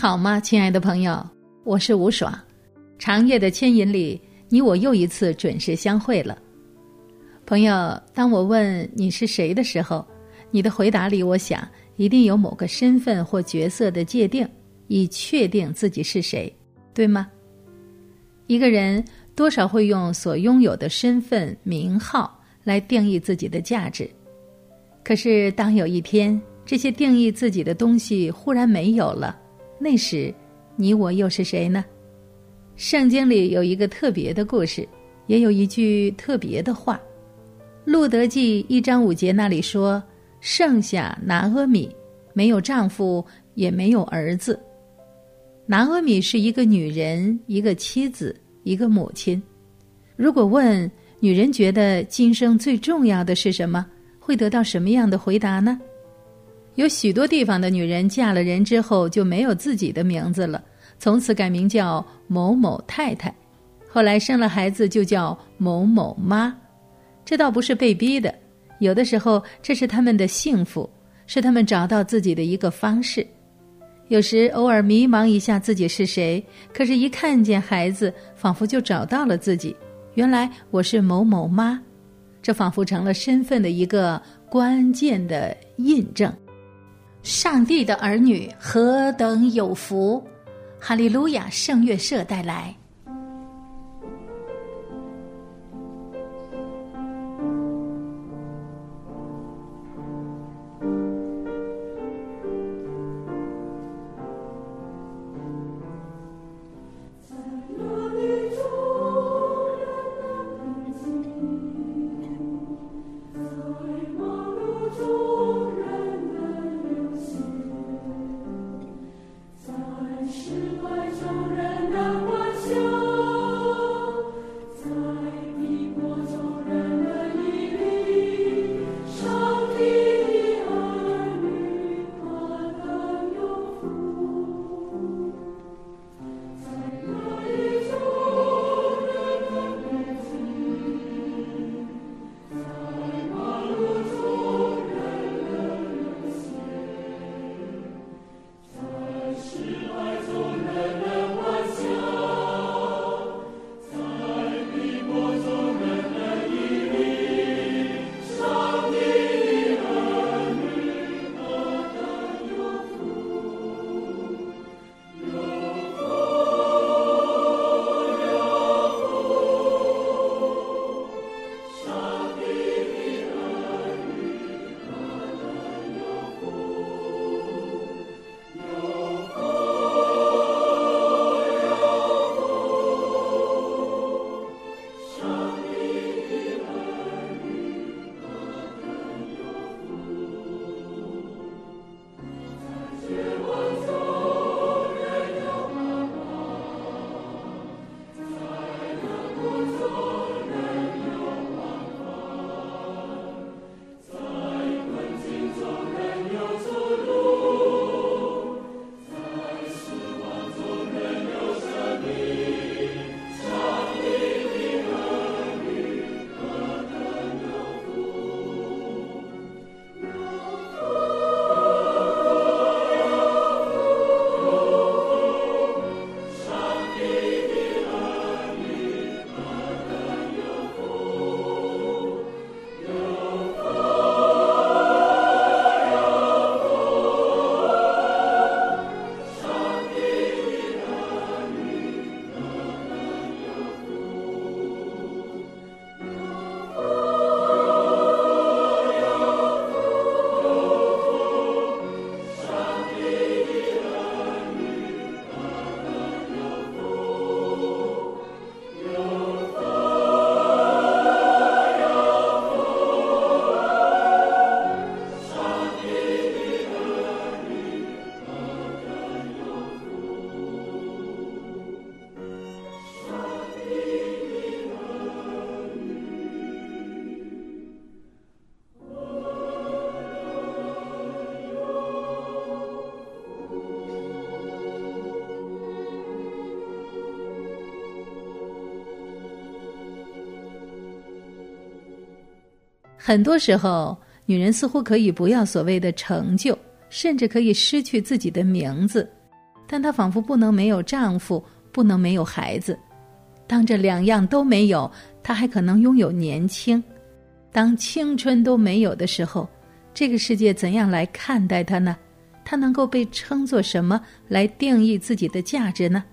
好吗，亲爱的朋友？我是吴爽。长夜的牵引里，你我又一次准时相会了。朋友，当我问你是谁的时候，你的回答里，我想一定有某个身份或角色的界定，以确定自己是谁，对吗？一个人多少会用所拥有的身份、名号来定义自己的价值。可是，当有一天这些定义自己的东西忽然没有了，那时，你我又是谁呢？圣经里有一个特别的故事，也有一句特别的话。路德记一章五节那里说：“剩下拿阿米没有丈夫，也没有儿子。拿阿米是一个女人，一个妻子，一个母亲。如果问女人觉得今生最重要的是什么，会得到什么样的回答呢？有许多地方的女人嫁了人之后就没有自己的名字了，从此改名叫某某太太，后来生了孩子就叫某某妈。”这倒不是被逼的，有的时候这是他们的幸福，是他们找到自己的一个方式。有时偶尔迷茫一下自己是谁，可是，一看见孩子，仿佛就找到了自己。原来我是某某妈，这仿佛成了身份的一个关键的印证。上帝的儿女何等有福！哈利路亚！圣乐社带来。很多时候，女人似乎可以不要所谓的成就，甚至可以失去自己的名字，但她仿佛不能没有丈夫，不能没有孩子。当这两样都没有，她还可能拥有年轻。当青春都没有的时候，这个世界怎样来看待她呢？她能够被称作什么来定义自己的价值呢？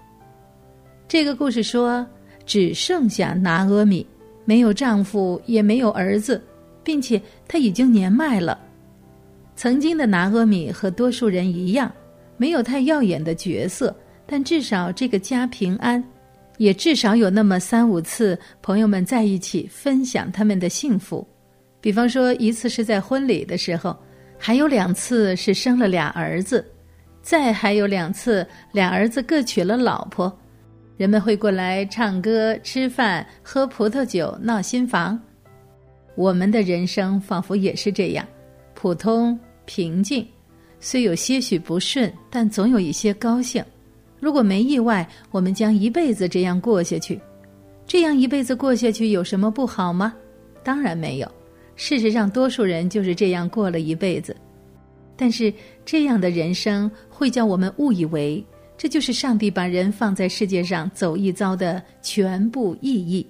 这个故事说，只剩下拿阿米，没有丈夫，也没有儿子，并且他已经年迈了。曾经的拿阿米和多数人一样，没有太耀眼的角色，但至少这个家平安。也至少有那么三五次，朋友们在一起分享他们的幸福。比方说，一次是在婚礼的时候，还有两次是生了俩儿子，再还有两次俩儿子各娶了老婆。人们会过来唱歌、吃饭、喝葡萄酒、闹新房。我们的人生仿佛也是这样，普通平静，虽有些许不顺，但总有一些高兴。如果没意外，我们将一辈子这样过下去。这样一辈子过下去有什么不好吗？当然没有。事实上，多数人就是这样过了一辈子。但是，这样的人生会叫我们误以为这就是上帝把人放在世界上走一遭的全部意义。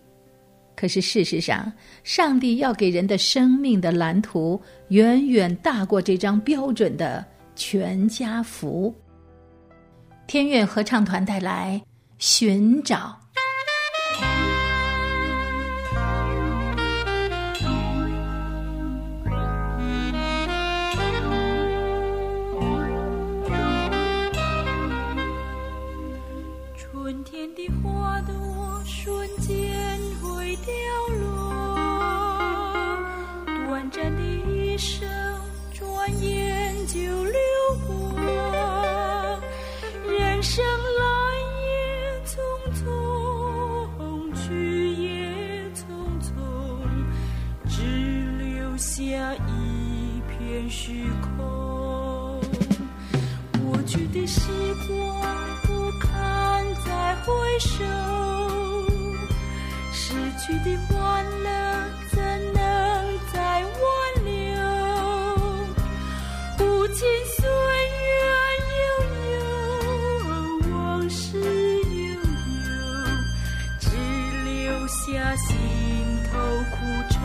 可是，事实上，上帝要给人的生命的蓝图远远大过这张标准的全家福。天乐合唱团带来《寻找》。心头苦愁，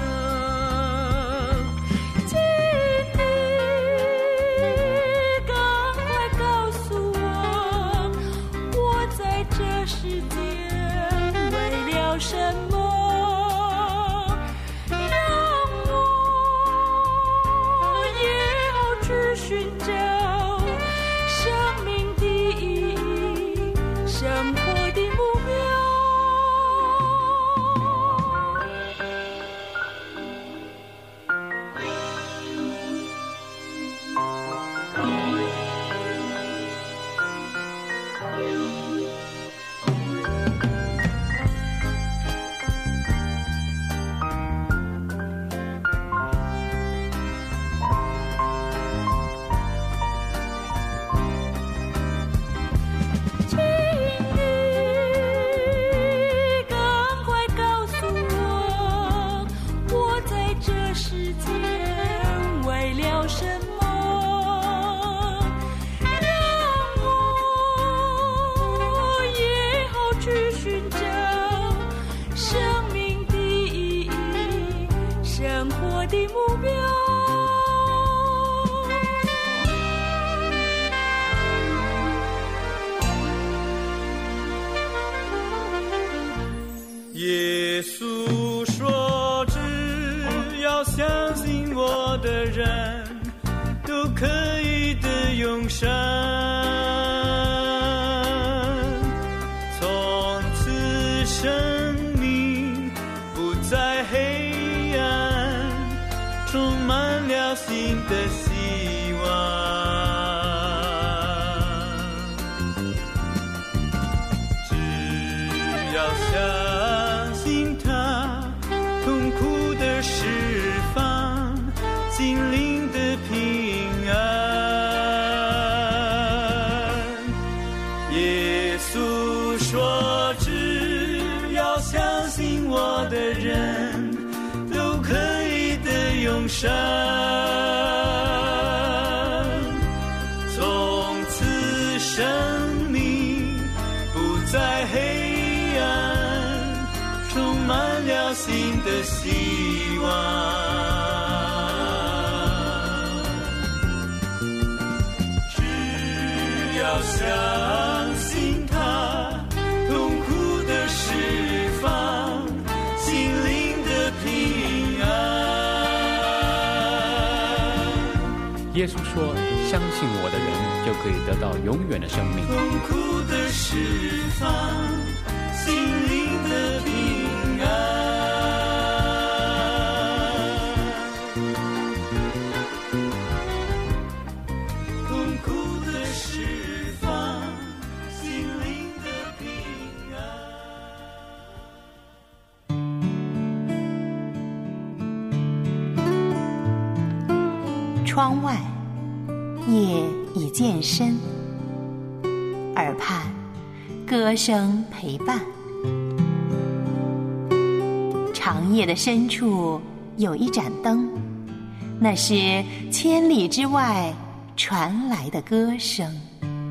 在黑暗充满了新的希耶稣说：“相信我的人就可以得到永远的生命。痛苦的释放，心灵的歌声陪伴。长夜的深处有一盏灯，那是千里之外传来的歌声。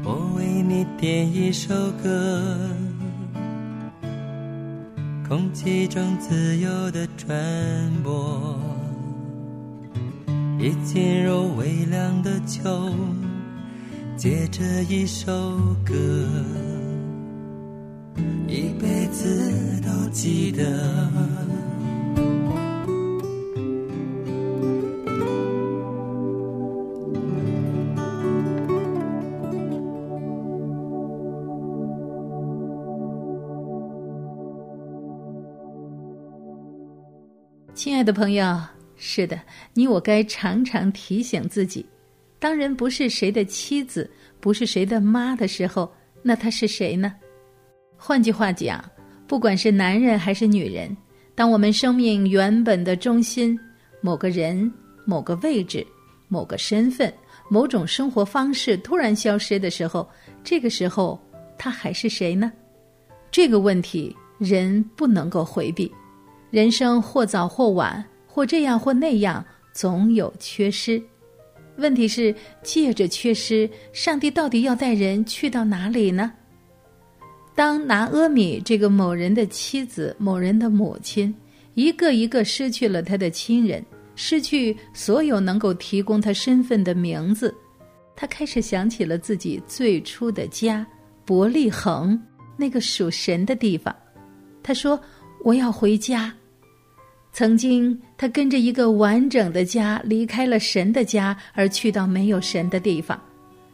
我为你点一首歌，空气中自由的传播，一进入微凉的秋，借着一首歌，一辈子都记得。亲爱的朋友，是的，你我该常常提醒自己，当人不是谁的妻子，不是谁的妈的时候，那他是谁呢？换句话讲，不管是男人还是女人，当我们生命原本的中心，某个人、某个位置、某个身份、某种生活方式突然消失的时候，这个时候他还是谁呢？这个问题人不能够回避。人生或早或晚，或这样或那样，总有缺失。问题是，借着缺失，上帝到底要带人去到哪里呢？当拿阿米这个某人的妻子、某人的母亲，一个一个失去了他的亲人，失去所有能够提供他身份的名字，他开始想起了自己最初的家——伯利恒，那个属神的地方。他说：“我要回家。”曾经，他跟着一个完整的家离开了神的家，而去到没有神的地方。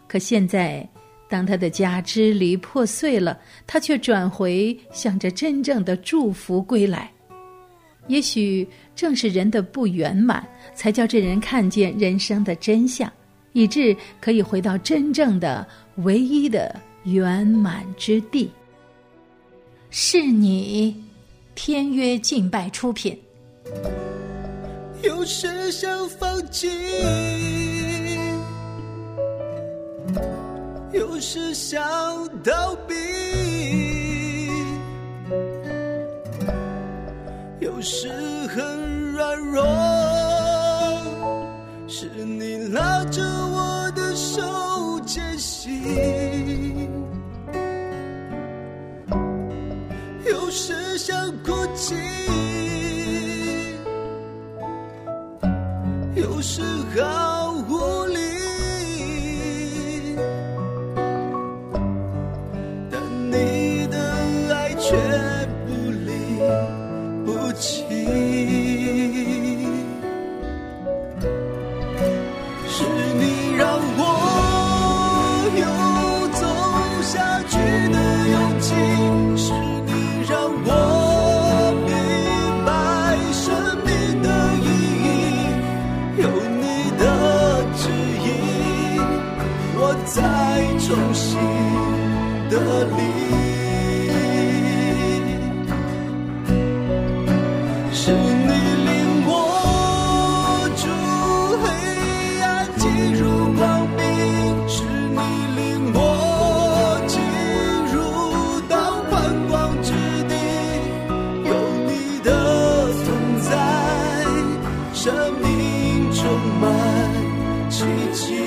可现在，当他的家支离破碎了，他却转回向着真正的祝福归来。也许正是人的不圆满，才叫这人看见人生的真相，以致可以回到真正的唯一的圆满之地。是你，天约敬拜出品。有时想放弃，有时想逃避，有时很软弱，是你拉着我的手前行。有时想哭泣。有时好转几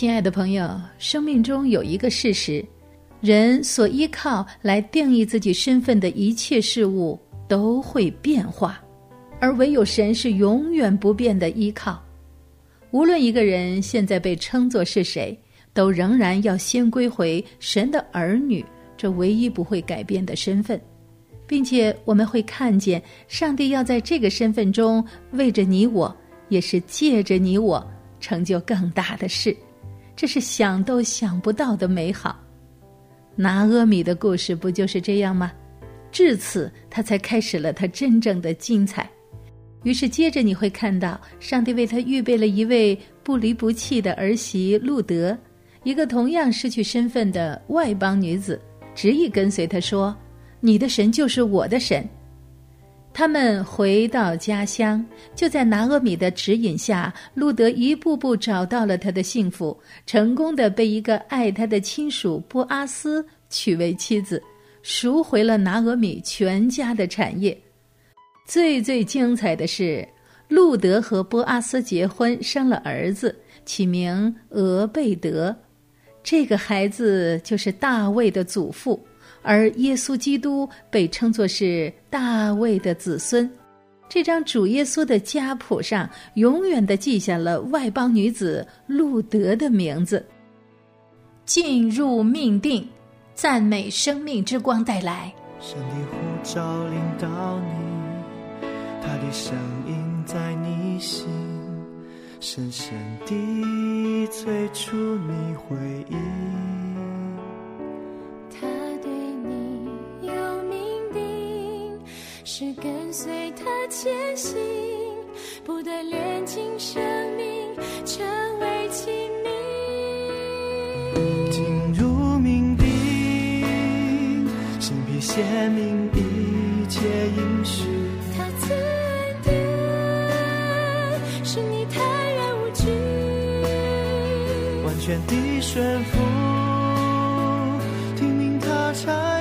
亲爱的朋友，生命中有一个事实：人所依靠来定义自己身份的一切事物都会变化，而唯有神是永远不变的依靠。无论一个人现在被称作是谁，都仍然要先归回神的儿女这唯一不会改变的身份，并且我们会看见上帝要在这个身份中为着你我，也是借着你我成就更大的事。这是想都想不到的美好。拿阿米的故事不就是这样吗？至此，他才开始了他真正的精彩。于是，接着你会看到，上帝为他预备了一位不离不弃的儿媳路德，一个同样失去身份的外邦女子，执意跟随他说：“你的神就是我的神。”他们回到家乡，就在拿阿米的指引下，路德一步步找到了他的幸福，成功的被一个爱他的亲属波阿斯娶为妻子，赎回了拿阿米全家的产业。最最精彩的是，路德和波阿斯结婚，生了儿子，起名俄贝德。这个孩子就是大卫的祖父。而耶稣基督被称作是大卫的子孙，这张主耶稣的家谱上永远的记下了外邦女子路德的名字。进入命定，赞美生命之光带来。神的呼召领导你，他的声音在你心，深深地催促你回应。是跟随他前行，不断炼尽生命，成为亲密。进入命定，心必显明一切应许。他赐恩典，使你坦然无惧。完全的顺服，听命他差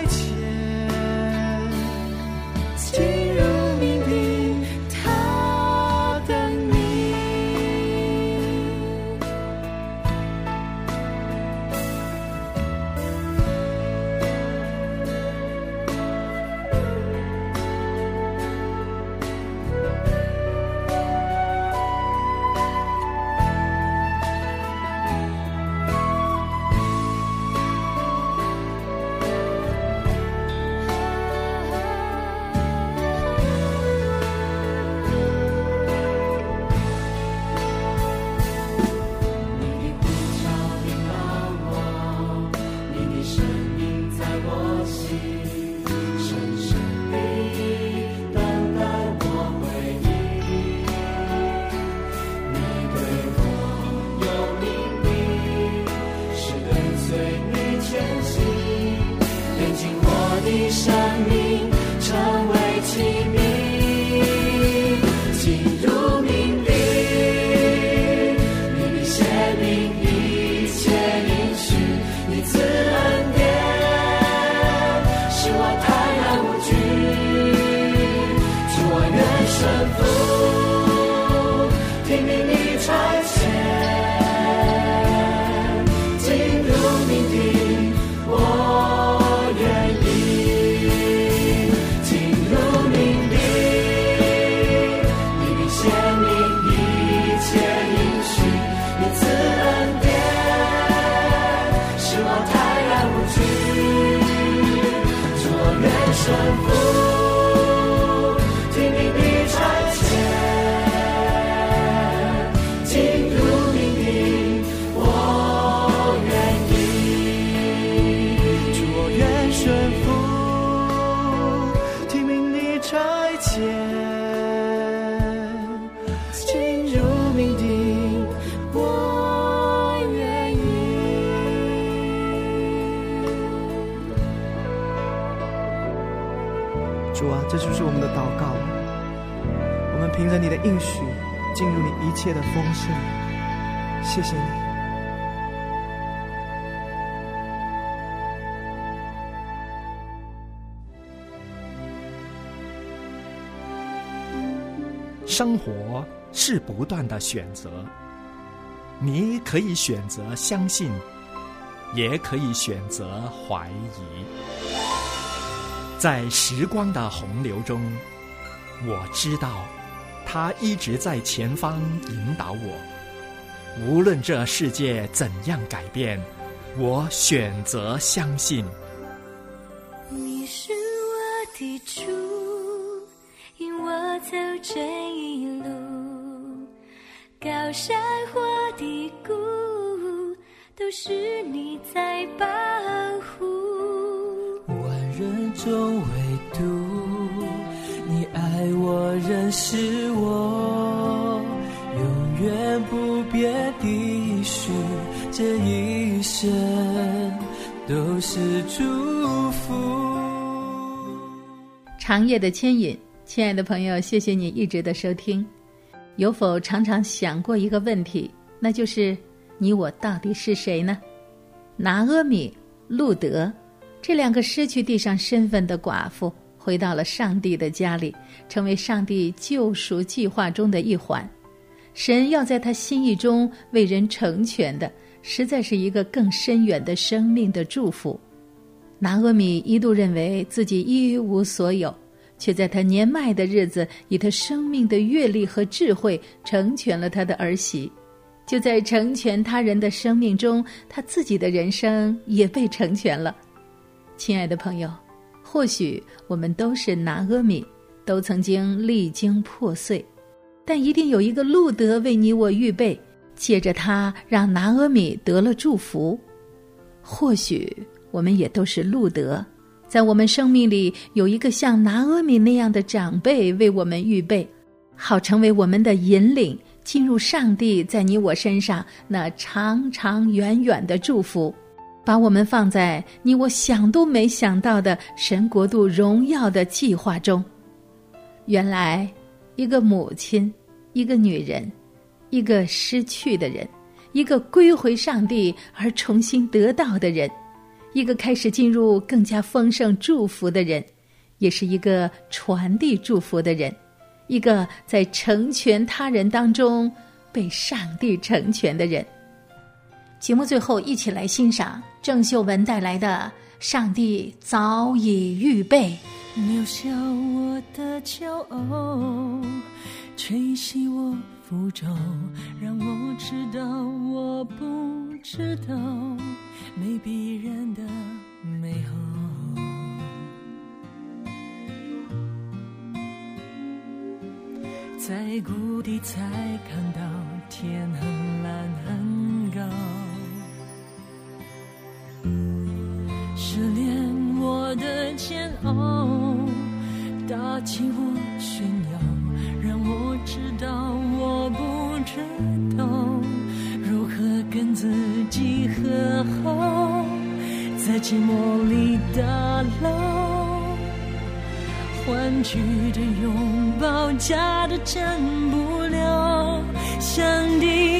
一切的丰盛。谢谢你。生活是不断的选择，你可以选择相信，也可以选择怀疑。在时光的洪流中，我知道他一直在前方引导我。无论这世界怎样改变，我选择相信。你是我的主，引我走这一路，高山或低谷，都是你在保护。万人中唯独我，认识我，永远不变的许，这一生都是祝福。长夜的牵引，亲爱的朋友，谢谢你一直的收听。有否常常想过一个问题，那就是你我到底是谁呢？拿阿米、路德这两个失去地上身份的寡妇，回到了上帝的家里，成为上帝救赎计划中的一环。神要在他心意中为人成全的，实在是一个更深远的生命的祝福。拿阿米一度认为自己一无所有，却在他年迈的日子，以他生命的阅历和智慧成全了他的儿媳。就在成全他人的生命中，他自己的人生也被成全了。亲爱的朋友，或许我们都是拿阿米，都曾经历经破碎，但一定有一个路德为你我预备，借着他让拿阿米得了祝福。或许我们也都是路德，在我们生命里有一个像拿阿米那样的长辈为我们预备，好成为我们的引领，进入上帝在你我身上那长长远远的祝福，把我们放在你我想都没想到的神国度荣耀的计划中。原来，一个母亲，一个女人，一个失去的人，一个归回上帝而重新得到的人，一个开始进入更加丰盛祝福的人，也是一个传递祝福的人，一个在成全他人当中被上帝成全的人。节目最后，一起来欣赏郑秀文带来的《上帝早已预备》。留下我的骄傲，吹熄我浮躁，让我知道我不知道没必然的美好。在谷底才看到天很蓝很高，失恋我的煎熬，打起我炫耀，让我知道我不知道如何跟自己和好，在寂寞里打捞。欢聚的拥抱，假的真不了。上帝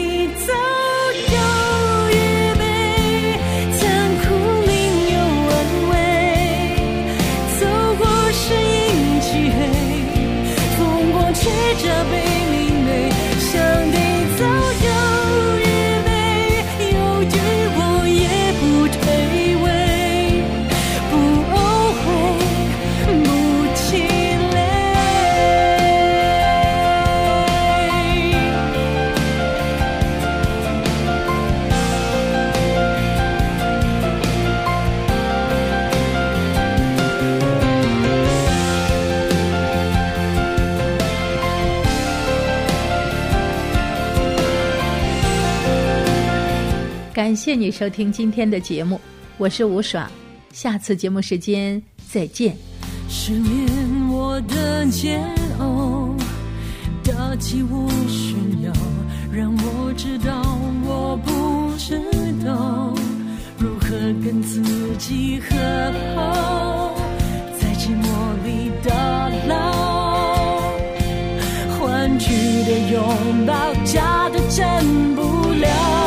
感谢你收听今天的节目，我是吴爽，下次节目时间再见。失眠我的煎熬，打击我炫耀，让我知道我不知道如何跟自己和好，在寂寞里打捞，欢聚的拥抱。假的真不了